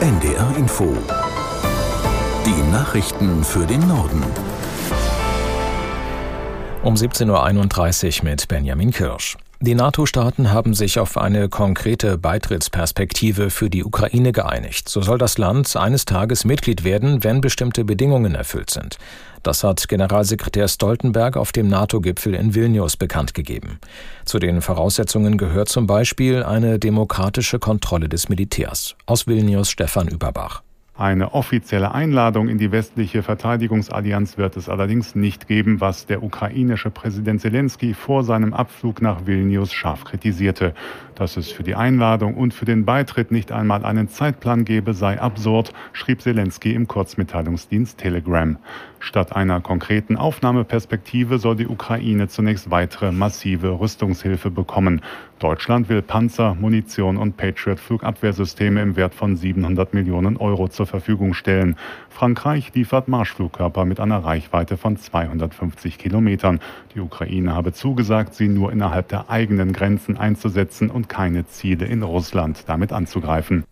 NDR Info. Die Nachrichten für den Norden. Um 17.31 Uhr mit Benjamin Kirsch. Die NATO-Staaten haben sich auf eine konkrete Beitrittsperspektive für die Ukraine geeinigt. So soll das Land eines Tages Mitglied werden, wenn bestimmte Bedingungen erfüllt sind. Das hat Generalsekretär Stoltenberg auf dem NATO-Gipfel in Vilnius bekannt gegeben. Zu den Voraussetzungen gehört zum Beispiel eine demokratische Kontrolle des Militärs. Aus Vilnius Stefan Überbach. Eine offizielle Einladung in die westliche Verteidigungsallianz wird es allerdings nicht geben, was der ukrainische Präsident Zelensky vor seinem Abflug nach Vilnius scharf kritisierte. Dass es für die Einladung und für den Beitritt nicht einmal einen Zeitplan gebe, sei absurd, schrieb Zelensky im Kurzmitteilungsdienst Telegram. Statt einer konkreten Aufnahmeperspektive soll die Ukraine zunächst weitere massive Rüstungshilfe bekommen. Deutschland will Panzer, Munition und Patriot-Flugabwehrsysteme im Wert von 700 Millionen Euro zur Verfügung stellen. Frankreich liefert Marschflugkörper mit einer Reichweite von 250 Kilometern. Die Ukraine habe zugesagt, sie nur innerhalb der eigenen Grenzen einzusetzen und keine Ziele in Russland damit anzugreifen.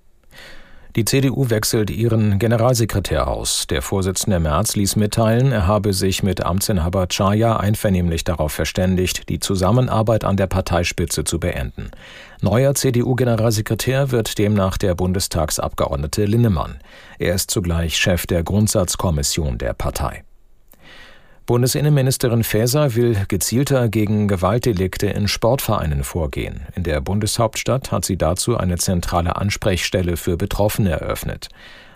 Die CDU wechselt ihren Generalsekretär aus. Der Vorsitzende Merz ließ mitteilen, er habe sich mit Amtsinhaber Chaya einvernehmlich darauf verständigt, die Zusammenarbeit an der Parteispitze zu beenden. Neuer CDU-Generalsekretär wird demnach der Bundestagsabgeordnete Linnemann. Er ist zugleich Chef der Grundsatzkommission der Partei. Bundesinnenministerin Faeser will gezielter gegen Gewaltdelikte in Sportvereinen vorgehen. In der Bundeshauptstadt hat sie dazu eine zentrale Ansprechstelle für Betroffene eröffnet.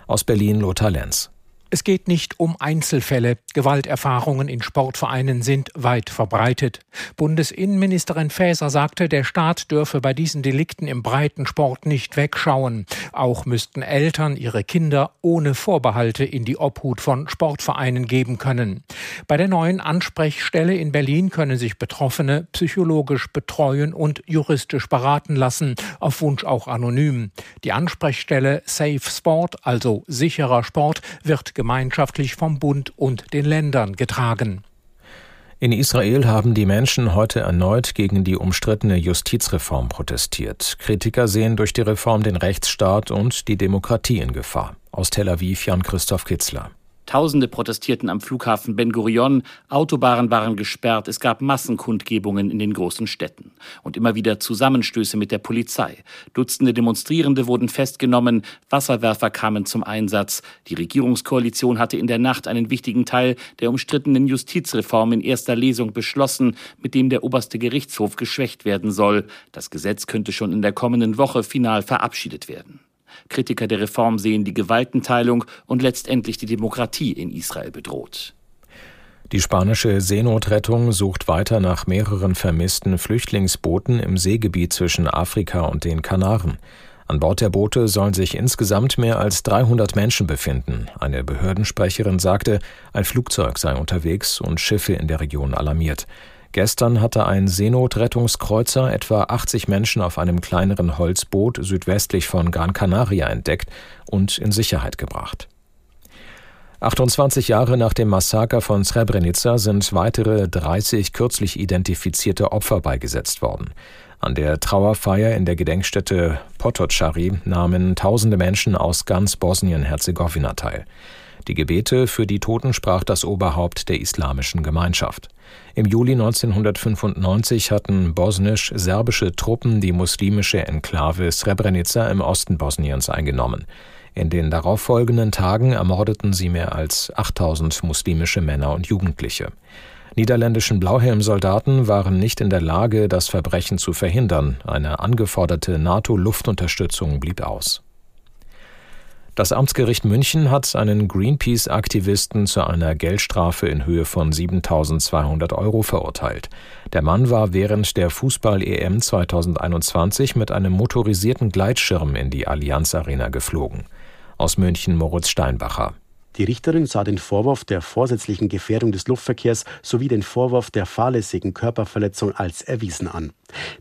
Aus Berlin Lothar Lenz. Es geht nicht um Einzelfälle. Gewalterfahrungen in Sportvereinen sind weit verbreitet. Bundesinnenministerin Faeser sagte, der Staat dürfe bei diesen Delikten im breiten Sport nicht wegschauen. Auch müssten Eltern ihre Kinder ohne Vorbehalte in die Obhut von Sportvereinen geben können. Bei der neuen Ansprechstelle in Berlin können sich Betroffene psychologisch betreuen und juristisch beraten lassen, auf Wunsch auch anonym. Die Ansprechstelle Safe Sport, also sicherer Sport, wird gemeinschaftlich vom Bund und den Ländern getragen. In Israel haben die Menschen heute erneut gegen die umstrittene Justizreform protestiert. Kritiker sehen durch die Reform den Rechtsstaat und die Demokratie in Gefahr. Aus Tel Aviv Jan Christoph Kitzler. Tausende protestierten am Flughafen Ben Gurion, Autobahnen waren gesperrt, es gab Massenkundgebungen in den großen Städten und immer wieder Zusammenstöße mit der Polizei. Dutzende Demonstrierende wurden festgenommen, Wasserwerfer kamen zum Einsatz. Die Regierungskoalition hatte in der Nacht einen wichtigen Teil der umstrittenen Justizreform in erster Lesung beschlossen, mit dem der oberste Gerichtshof geschwächt werden soll. Das Gesetz könnte schon in der kommenden Woche final verabschiedet werden. Kritiker der Reform sehen die Gewaltenteilung und letztendlich die Demokratie in Israel bedroht. Die spanische Seenotrettung sucht weiter nach mehreren vermissten Flüchtlingsbooten im Seegebiet zwischen Afrika und den Kanaren. An Bord der Boote sollen sich insgesamt mehr als 300 Menschen befinden. Eine Behördensprecherin sagte, ein Flugzeug sei unterwegs und Schiffe in der Region alarmiert. Gestern hatte ein Seenotrettungskreuzer etwa 80 Menschen auf einem kleineren Holzboot südwestlich von Gran Canaria entdeckt und in Sicherheit gebracht. 28 Jahre nach dem Massaker von Srebrenica sind weitere 30 kürzlich identifizierte Opfer beigesetzt worden. An der Trauerfeier in der Gedenkstätte Potocari nahmen tausende Menschen aus ganz Bosnien-Herzegowina teil. Die Gebete für die Toten sprach das Oberhaupt der islamischen Gemeinschaft. Im Juli 1995 hatten bosnisch-serbische Truppen die muslimische Enklave Srebrenica im Osten Bosniens eingenommen. In den darauffolgenden Tagen ermordeten sie mehr als 8000 muslimische Männer und Jugendliche. Niederländischen Blauhelmsoldaten waren nicht in der Lage, das Verbrechen zu verhindern. Eine angeforderte NATO-Luftunterstützung blieb aus. Das Amtsgericht München hat einen Greenpeace-Aktivisten zu einer Geldstrafe in Höhe von 7200 Euro verurteilt. Der Mann war während der Fußball-EM 2021 mit einem motorisierten Gleitschirm in die Allianz Arena geflogen. Aus München Moritz Steinbacher. Die Richterin sah den Vorwurf der vorsätzlichen Gefährdung des Luftverkehrs sowie den Vorwurf der fahrlässigen Körperverletzung als erwiesen an.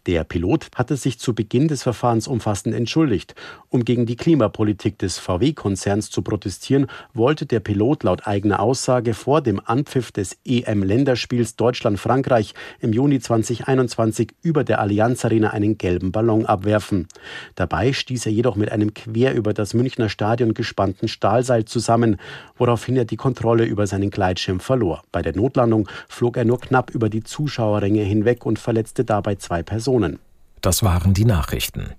Der Pilot hatte sich zu Beginn des Verfahrens umfassend entschuldigt. Um gegen die Klimapolitik des VW-Konzerns zu protestieren, wollte der Pilot laut eigener Aussage vor dem Anpfiff des EM-Länderspiels Deutschland-Frankreich im Juni 2021 über der Allianz Arena einen gelben Ballon abwerfen. Dabei stieß er jedoch mit einem quer über das Münchner Stadion gespannten Stahlseil zusammen, woraufhin er die Kontrolle über seinen Gleitschirm verlor. Bei der Notlandung flog er nur knapp über die Zuschauerränge hinweg und verletzte dabei zwei Personen. Das waren die Nachrichten.